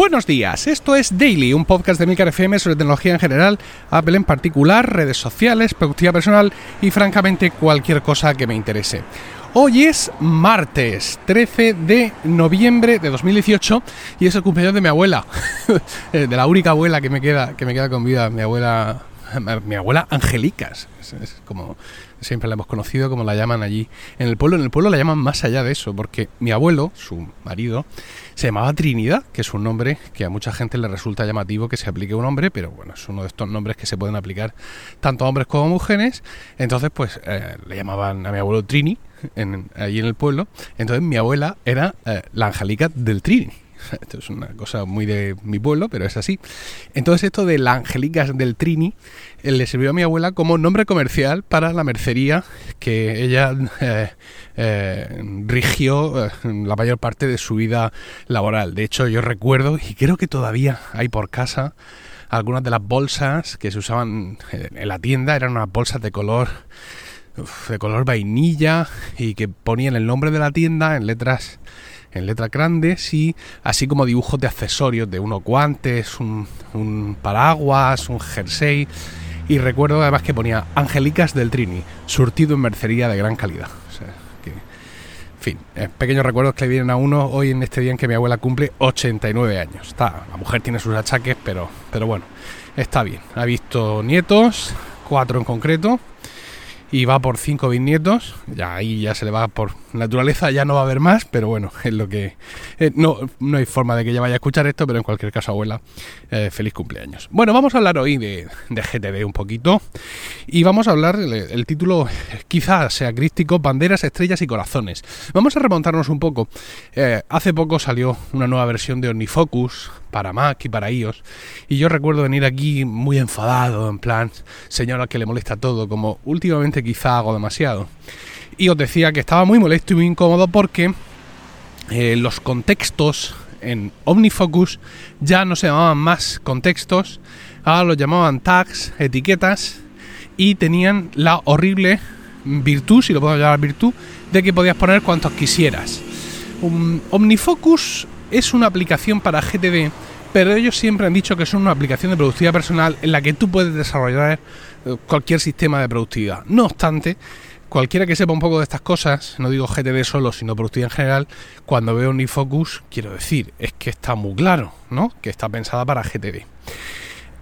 Buenos días, esto es Daily, un podcast de Milcar FM sobre tecnología en general, Apple en particular, redes sociales, productividad personal y francamente cualquier cosa que me interese. Hoy es martes 13 de noviembre de 2018 y es el cumpleaños de mi abuela, de la única abuela que me queda, que me queda con vida, mi abuela mi abuela Angelicas, es, como siempre la hemos conocido, como la llaman allí en el pueblo. En el pueblo la llaman más allá de eso, porque mi abuelo, su marido, se llamaba Trinidad, que es un nombre que a mucha gente le resulta llamativo que se aplique un hombre, pero bueno, es uno de estos nombres que se pueden aplicar tanto a hombres como a mujeres. Entonces, pues eh, le llamaban a mi abuelo Trini, en, allí en el pueblo. Entonces mi abuela era eh, la Angelica del Trini. Esto es una cosa muy de mi pueblo, pero es así. Entonces esto de la Angelicas del Trini eh, le sirvió a mi abuela como nombre comercial para la mercería que ella eh, eh, rigió la mayor parte de su vida laboral. De hecho, yo recuerdo, y creo que todavía hay por casa, algunas de las bolsas que se usaban en la tienda eran unas bolsas de color de color vainilla y que ponían el nombre de la tienda en letras en letras grandes y así como dibujos de accesorios, de unos guantes, un, paraguas, un jersey. Y recuerdo además que ponía Angelicas del Trini, surtido en mercería de gran calidad. en fin, pequeños recuerdos que le vienen a uno hoy en este día en que mi abuela cumple 89 años. Está, la mujer tiene sus achaques, pero, pero bueno, está bien. Ha visto nietos, cuatro en concreto, y va por cinco bisnietos. Ya ahí ya se le va por naturaleza, ya no va a haber más, pero bueno, es lo que. Eh, no, no hay forma de que ella vaya a escuchar esto, pero en cualquier caso, abuela, eh, feliz cumpleaños. Bueno, vamos a hablar hoy de, de GTD un poquito. Y vamos a hablar, el, título quizás sea crístico: Banderas, Estrellas y Corazones. Vamos a remontarnos un poco. Eh, hace poco salió una nueva versión de OmniFocus para Mac y para iOS. Y yo recuerdo venir aquí muy enfadado, en plan, señora que le molesta todo, como últimamente quizá hago demasiado. Y os decía que estaba muy molesto y muy incómodo porque eh, los contextos en OmniFocus ya no se llamaban más contextos, ahora los llamaban tags, etiquetas, y tenían la horrible virtud, si lo puedo llamar virtud, de que podías poner cuantos quisieras. OmniFocus es una aplicación para GTD, pero ellos siempre han dicho que es una aplicación de productividad personal en la que tú puedes desarrollar eh, cualquier sistema de productividad. No obstante, cualquiera que sepa un poco de estas cosas, no digo GTD solo, sino productividad en general, cuando veo OmniFocus, quiero decir, es que está muy claro, ¿no? Que está pensada para GTD.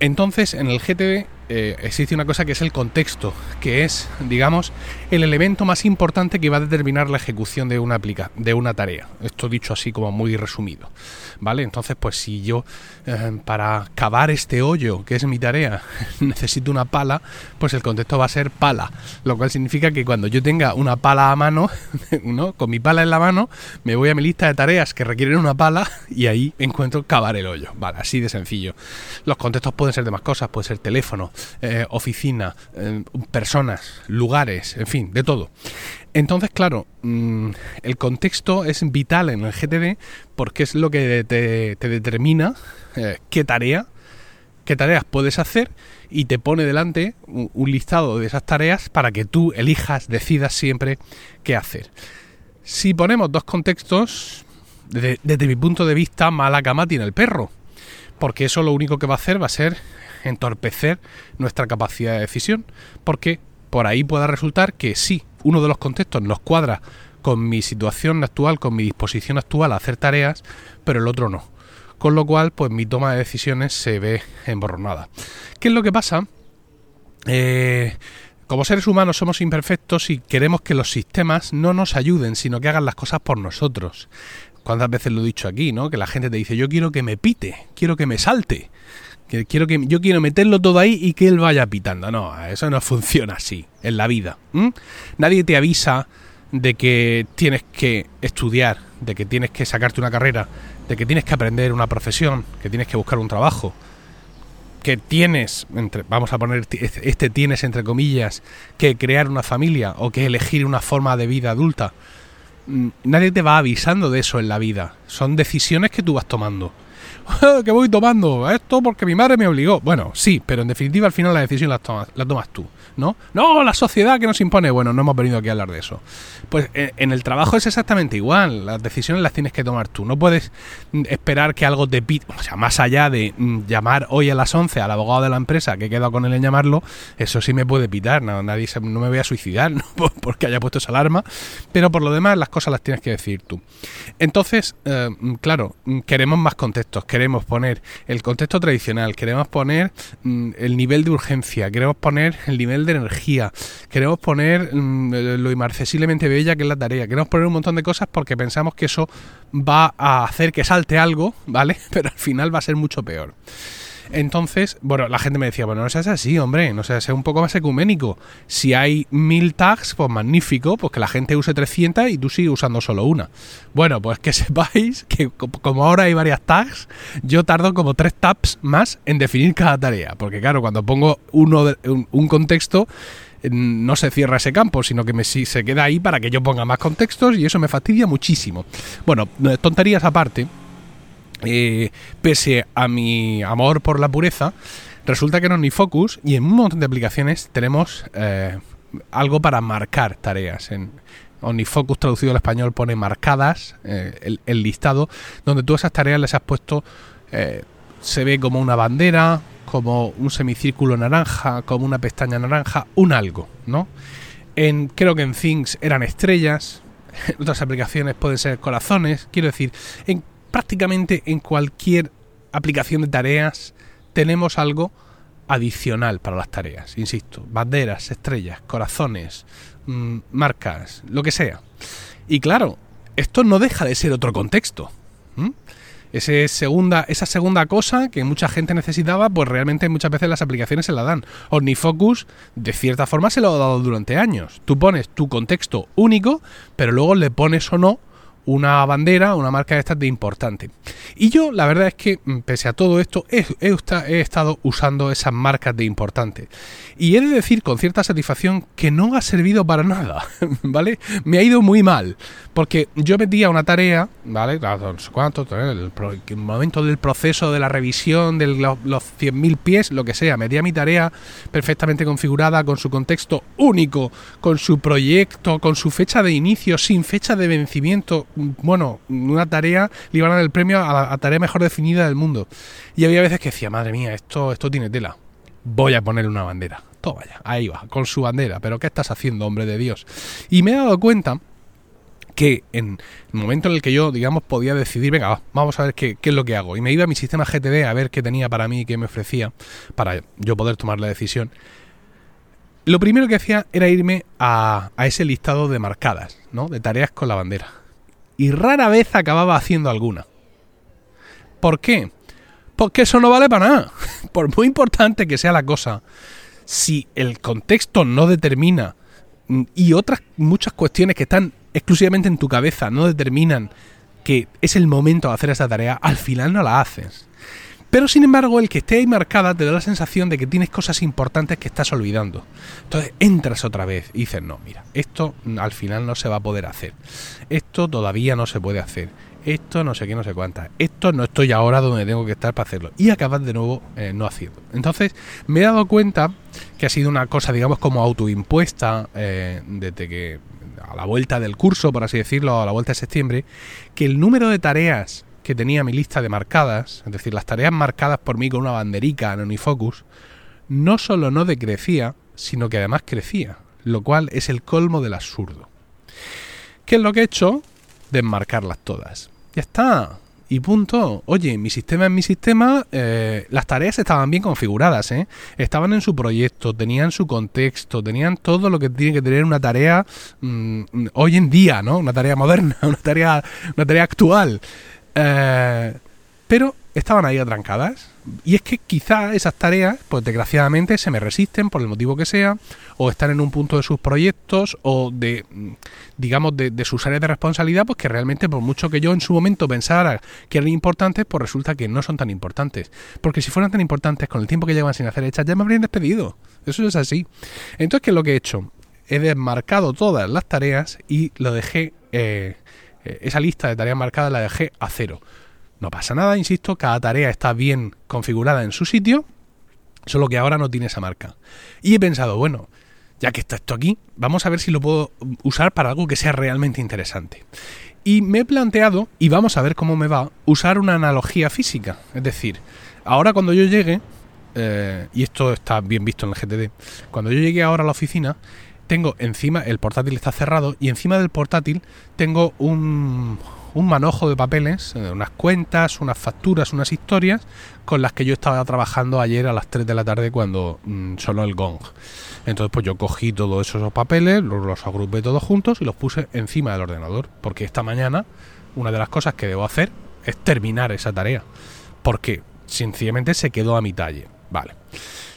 Entonces, en el GTD eh, existe una cosa que es el contexto, que es, digamos, el elemento más importante que va a determinar la ejecución de una aplica de una tarea. Esto dicho así como muy resumido, ¿vale? Entonces, pues si yo eh, para cavar este hoyo, que es mi tarea, necesito una pala, pues el contexto va a ser pala, lo cual significa que cuando yo tenga una pala a mano, ¿no? Con mi pala en la mano, me voy a mi lista de tareas que requieren una pala y ahí encuentro cavar el hoyo, ¿vale? Así de sencillo. Los contextos pueden ser de más cosas, puede ser teléfono, eh, oficina, eh, personas, lugares, en fin, de todo. Entonces, claro, mm, el contexto es vital en el GTD porque es lo que te, determina eh, qué tarea, qué tareas puedes hacer y te pone delante un, listado de esas tareas para que tú elijas, decidas siempre qué hacer. Si ponemos dos contextos, desde, mi punto de vista, mala cama tiene el perro porque eso lo único que va a hacer va a ser entorpecer nuestra capacidad de decisión, porque por ahí pueda resultar que sí, uno de los contextos nos cuadra con mi situación actual, con mi disposición actual a hacer tareas, pero el otro no. Con lo cual, pues mi toma de decisiones se ve emborronada. ¿Qué es lo que pasa? Eh, como seres humanos somos imperfectos y queremos que los sistemas no nos ayuden, sino que hagan las cosas por nosotros. ¿Cuántas veces lo he dicho aquí, no? Que la gente te dice, yo quiero que me pite, quiero que me salte. Que quiero que yo quiero meterlo todo ahí y que él vaya pitando. No, eso no funciona así en la vida. Nadie te avisa de que tienes que estudiar, de que tienes que sacarte una carrera, de que tienes que aprender una profesión, que tienes que buscar un trabajo, que tienes, entre, vamos a poner este tienes entre comillas, que crear una familia o que elegir una forma de vida adulta. Nadie te va avisando de eso en la vida. Son decisiones que tú vas tomando. que voy tomando esto porque mi madre me obligó. Bueno, sí, pero en definitiva al final la decisión la tomas, la tomas tú, ¿no? No, la sociedad que nos impone. Bueno, no hemos venido aquí a hablar de eso. Pues eh, en el trabajo es exactamente igual. Las decisiones las tienes que tomar tú. No puedes mm, esperar que algo te pida. O sea, más allá de mm, llamar hoy a las 11 al abogado de la empresa que he quedado con él en llamarlo, eso sí me puede pitar. Nadie no me voy a suicidar porque haya puesto esa alarma. Pero por lo demás, las cosas las tienes que decir tú. Entonces, eh, claro, queremos más Queremos poner el contexto tradicional. Queremos poner mm, el nivel de urgencia. Queremos poner el nivel de energía. Queremos poner lo inmarcesiblemente bella que es la tarea. Queremos poner un montón de cosas porque pensamos que eso va a hacer que salte algo, ¿vale? Pero al final va a ser mucho peor. Entonces, bueno, la gente me decía, bueno, no seas así, hombre, no seas un poco más ecuménico. Si hay mil tags, pues magnífico, pues que la gente use 300 y tú sigues usando solo una. Bueno, pues que sepáis que como ahora hay varias tags, yo tardo como tres tabs más en definir cada tarea. Porque claro, cuando pongo uno un contexto, no se cierra ese campo, sino que se queda ahí para que yo ponga más contextos y eso me fastidia muchísimo. Bueno, tonterías aparte, eh, pese a mi amor por la pureza, resulta que en OmniFocus y en un montón de aplicaciones tenemos eh, algo para marcar tareas. En OmniFocus traducido al español pone marcadas eh, el, listado, donde tú esas tareas les has puesto, se ve como una bandera, como un semicírculo naranja, como una pestaña naranja, un algo, ¿no? En, creo que en Things eran estrellas, en otras aplicaciones pueden ser corazones, quiero decir, en prácticamente en cualquier aplicación de tareas tenemos algo adicional para las tareas, insisto, banderas, estrellas, corazones, mm, marcas, lo que sea. Y claro, esto no deja de ser otro contexto. Ese segunda, esa segunda cosa que mucha gente necesitaba, pues realmente muchas veces las aplicaciones se la dan. OmniFocus, de cierta forma, se lo ha dado durante años. Tú pones tu contexto único, pero luego le pones o no una bandera, una marca de estas de importante. Y yo la verdad es que, mm, pese a todo esto, he, estado usando esas marcas de importante. Y he de decir con cierta satisfacción que no ha servido para nada, ¿vale? Me ha ido muy mal, porque yo metía una tarea, ¿vale? No cuánto, el, el, momento del proceso de la revisión de los, los 100.000 pies, lo que sea, metía mi tarea perfectamente configurada, con su contexto único, con su proyecto, con su fecha de inicio, sin fecha de vencimiento, bueno, una tarea, le iban a dar el premio a la tarea mejor definida del mundo. Y había veces que decía, madre mía, esto, esto tiene tela. Voy a poner una bandera. Todo vaya, ahí va, con su bandera. Pero ¿qué estás haciendo, hombre de Dios? Y me he dado cuenta que en el momento en el que yo, digamos, podía decidir, venga, vamos a ver qué, qué, es lo que hago. Y me iba a mi sistema GTD a ver qué tenía para mí, qué me ofrecía, para yo poder tomar la decisión. Lo primero que hacía era irme a, a ese listado de marcadas, ¿no? De tareas con la bandera y rara vez acababa haciendo alguna. ¿Por qué? Porque eso no vale para nada. Por muy importante que sea la cosa, si el contexto no determina mm, y otras muchas cuestiones que están exclusivamente en tu cabeza no determinan que es el momento de hacer esa tarea, al final no la haces. Pero sin embargo, el que esté ahí marcada te da la sensación de que tienes cosas importantes que estás olvidando. Entonces entras otra vez y dices, no, mira, esto al final no se va a poder hacer. Esto todavía no se puede hacer. Esto no sé qué, no sé cuántas. Esto no estoy ahora donde tengo que estar para hacerlo. Y acabas de nuevo eh, no haciendo. Entonces me he dado cuenta que ha sido una cosa, digamos, como autoimpuesta eh, desde que a la vuelta del curso, por así decirlo, a la vuelta de septiembre, que el número de tareas que tenía mi lista de marcadas, es decir, las tareas marcadas por mí con una banderica en Unifocus, no solo no decrecía, sino que además crecía, lo cual es el colmo del absurdo. ¿Qué es lo que he hecho? Desmarcarlas todas. Ya está. Y punto. Oye, mi sistema es mi sistema. Eh, las tareas estaban bien configuradas, ¿eh? Estaban en su proyecto, tenían su contexto, tenían todo lo que tiene que tener una tarea mm, hoy en día, ¿no? Una tarea moderna, una tarea, una tarea actual. Eh, pero estaban ahí atrancadas. Y es que quizá esas tareas, pues desgraciadamente, se me resisten por el motivo que sea, o están en un punto de sus proyectos, o de, digamos, de, sus áreas de responsabilidad, pues que realmente, por mucho que yo en su momento pensara que eran importantes, pues resulta que no son tan importantes. Porque si fueran tan importantes con el tiempo que llevan sin hacer hechas, ya me habrían despedido. Eso es así. Entonces, ¿qué es lo que he hecho? He desmarcado todas las tareas y lo dejé. Eh, esa lista de tareas marcadas la dejé a cero. No pasa nada, insisto, cada tarea está bien configurada en su sitio, solo que ahora no tiene esa marca. Y he pensado, bueno, ya que está esto aquí, vamos a ver si lo puedo usar para algo que sea realmente interesante. Y me he planteado, y vamos a ver cómo me va, usar una analogía física. Es decir, ahora cuando yo llegue, eh, y esto está bien visto en el GTD, cuando yo llegue ahora a la oficina, tengo encima, el portátil está cerrado, y encima del portátil tengo un, un manojo de papeles, eh, unas cuentas, unas facturas, unas historias con las que yo estaba trabajando ayer a las 3 de la tarde cuando mm, sonó el gong. Entonces pues yo cogí todos esos papeles, los, los agrupé todos juntos y los puse encima del ordenador, porque esta mañana una de las cosas que debo hacer es terminar esa tarea, porque sencillamente se quedó a mitad ayer. Vale.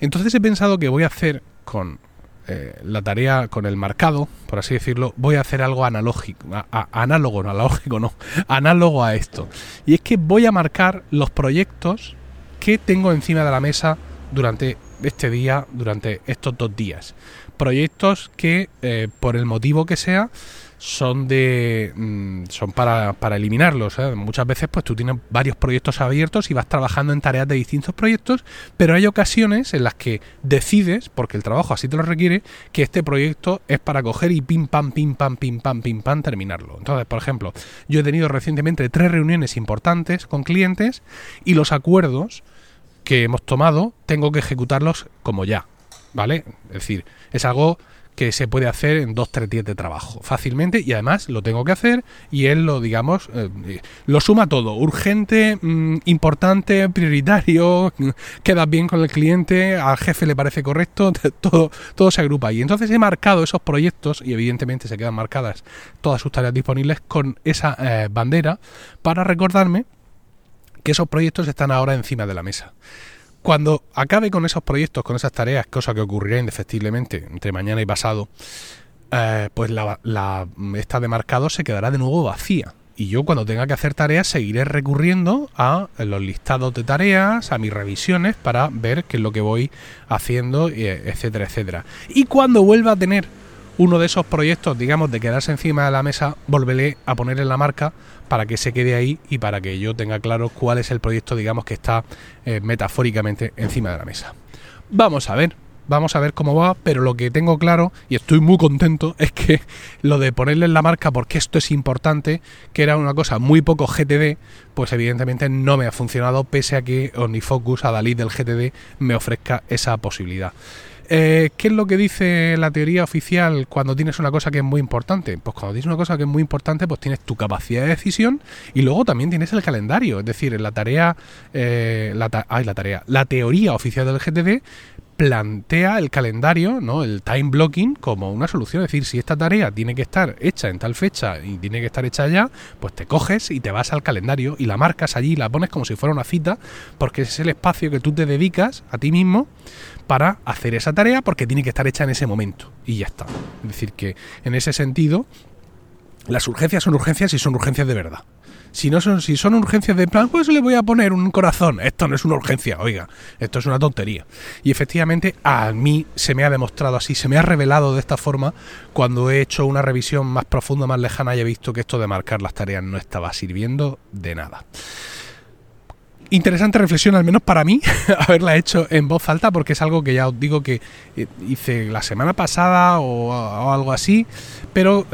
Entonces he pensado que voy a hacer con eh, la tarea con el marcado, por así decirlo, voy a hacer algo analógico, análogo, no analógico, no, análogo a esto. Y es que voy a marcar los proyectos que tengo encima de la mesa durante este día, durante estos dos días. Proyectos que, eh, por el motivo que sea, son de mm, son para, para eliminarlos. ¿eh? Muchas veces pues tú tienes varios proyectos abiertos y vas trabajando en tareas de distintos proyectos, pero hay ocasiones en las que decides, porque el trabajo así te lo requiere, que este proyecto es para coger y pim pam, pim pam, pim pam, pim pam, terminarlo. Entonces, por ejemplo, yo he tenido recientemente tres reuniones importantes con clientes y los acuerdos que hemos tomado tengo que ejecutarlos como ya. ¿Vale? Es decir, es algo que se puede hacer en dos, tres días de trabajo fácilmente y además lo tengo que hacer y él lo, digamos, eh, lo suma todo, urgente, mm, importante, prioritario, queda bien con el cliente, al jefe le parece correcto, todo, todo se agrupa y entonces he marcado esos proyectos y evidentemente se quedan marcadas todas sus tareas disponibles con esa eh, bandera para recordarme que esos proyectos están ahora encima de la mesa. Cuando acabe con esos proyectos, con esas tareas, cosa que ocurrirá indefectiblemente entre mañana y pasado, eh, pues la, esta de marcado se quedará de nuevo vacía. Y yo cuando tenga que hacer tareas seguiré recurriendo a los listados de tareas, a mis revisiones para ver qué es lo que voy haciendo, etcétera, etcétera. Y cuando vuelva a tener uno de esos proyectos, digamos, de quedarse encima de la mesa, volveré a ponerle la marca para que se quede ahí y para que yo tenga claro cuál es el proyecto, digamos, que está eh, metafóricamente encima de la mesa. Vamos a ver, vamos a ver cómo va, pero lo que tengo claro, y estoy muy contento, es que lo de ponerle la marca, porque esto es importante, que era una cosa muy poco GTD, pues evidentemente no me ha funcionado, pese a que OmniFocus, a Dalí del GTD, me ofrezca esa posibilidad. Eh, ¿Qué es lo que dice la teoría oficial cuando tienes una cosa que es muy importante? Pues cuando tienes una cosa que es muy importante, pues tienes tu capacidad de decisión y luego también tienes el calendario. Es decir, la tarea, eh, la, la tarea, la teoría oficial del GTD plantea el calendario, ¿no? el time blocking, como una solución. Es decir, si esta tarea tiene que estar hecha en tal fecha y tiene que estar hecha ya, pues te coges y te vas al calendario y la marcas allí, la pones como si fuera una cita, porque es el espacio que tú te dedicas a ti mismo para hacer esa tarea, porque tiene que estar hecha en ese momento. Y ya está. Es decir, que en ese sentido, las urgencias son urgencias y son urgencias de verdad. Si no son, si son urgencias de plan, pues le voy a poner un corazón. Esto no es una urgencia, oiga, esto es una tontería. Y efectivamente a mí se me ha demostrado así, se me ha revelado de esta forma cuando he hecho una revisión más profunda, más lejana y he visto que esto de marcar las tareas no estaba sirviendo de nada interesante reflexión, al menos para mí, haberla hecho en voz alta, porque es algo que ya os digo que eh, hice la semana pasada o, algo así, pero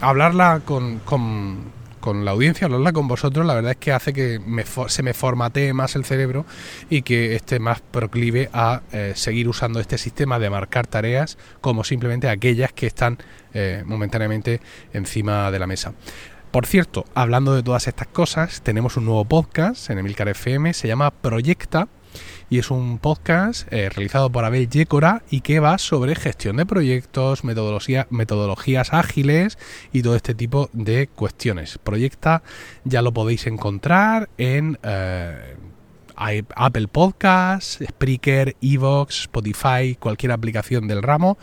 hablarla con, con la audiencia, hablarla con vosotros, la verdad es que hace que se me formatee más el cerebro y que esté más proclive a eh, seguir usando este sistema de marcar tareas como simplemente aquellas que están eh, momentáneamente encima de la mesa. Por cierto, hablando de todas estas cosas, tenemos un nuevo podcast en Emilcar FM, se llama Proyecta y es un podcast eh, realizado por Abel Yécora y que va sobre gestión de proyectos, metodología, metodologías ágiles y todo este tipo de cuestiones. Proyecta ya lo podéis encontrar en eh, Apple Podcasts, Spreaker, Evox, Spotify, cualquier aplicación del ramo.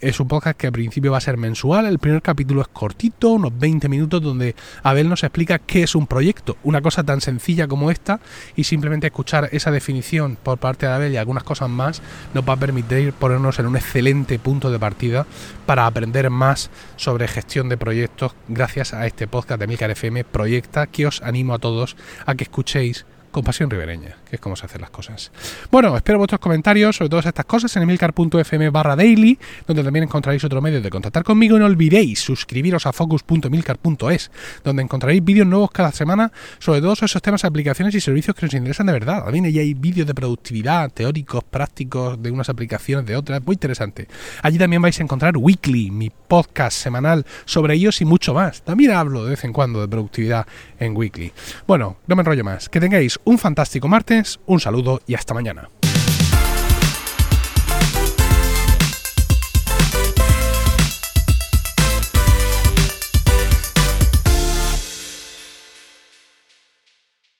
Es un podcast que al principio va a ser mensual. El primer capítulo es cortito, unos 20 minutos, donde Abel nos explica qué es un proyecto. Una cosa tan sencilla como esta y simplemente escuchar esa definición por parte de Abel y algunas cosas más nos va a permitir ponernos en un excelente punto de partida para aprender más sobre gestión de proyectos gracias a este podcast de Milcar FM Proyecta que os animo a todos a que escuchéis con pasión ribereña, que es como se hacen las cosas. Bueno, espero vuestros comentarios sobre todas estas cosas en emilcar.fm barra daily, donde también encontraréis otro medio de contactar conmigo. Y no olvidéis suscribiros a focus.emilcar.es, donde encontraréis vídeos nuevos cada semana sobre todos esos temas, aplicaciones y servicios que nos interesan de verdad. También allí hay vídeos de productividad, teóricos, prácticos, de unas aplicaciones, de otras, muy interesante. Allí también vais a encontrar Weekly, mi podcast semanal sobre ellos y mucho más. También hablo de vez en cuando de productividad en Weekly. Bueno, no me enrollo más. Que tengáis un fantástico martes, un saludo y hasta mañana.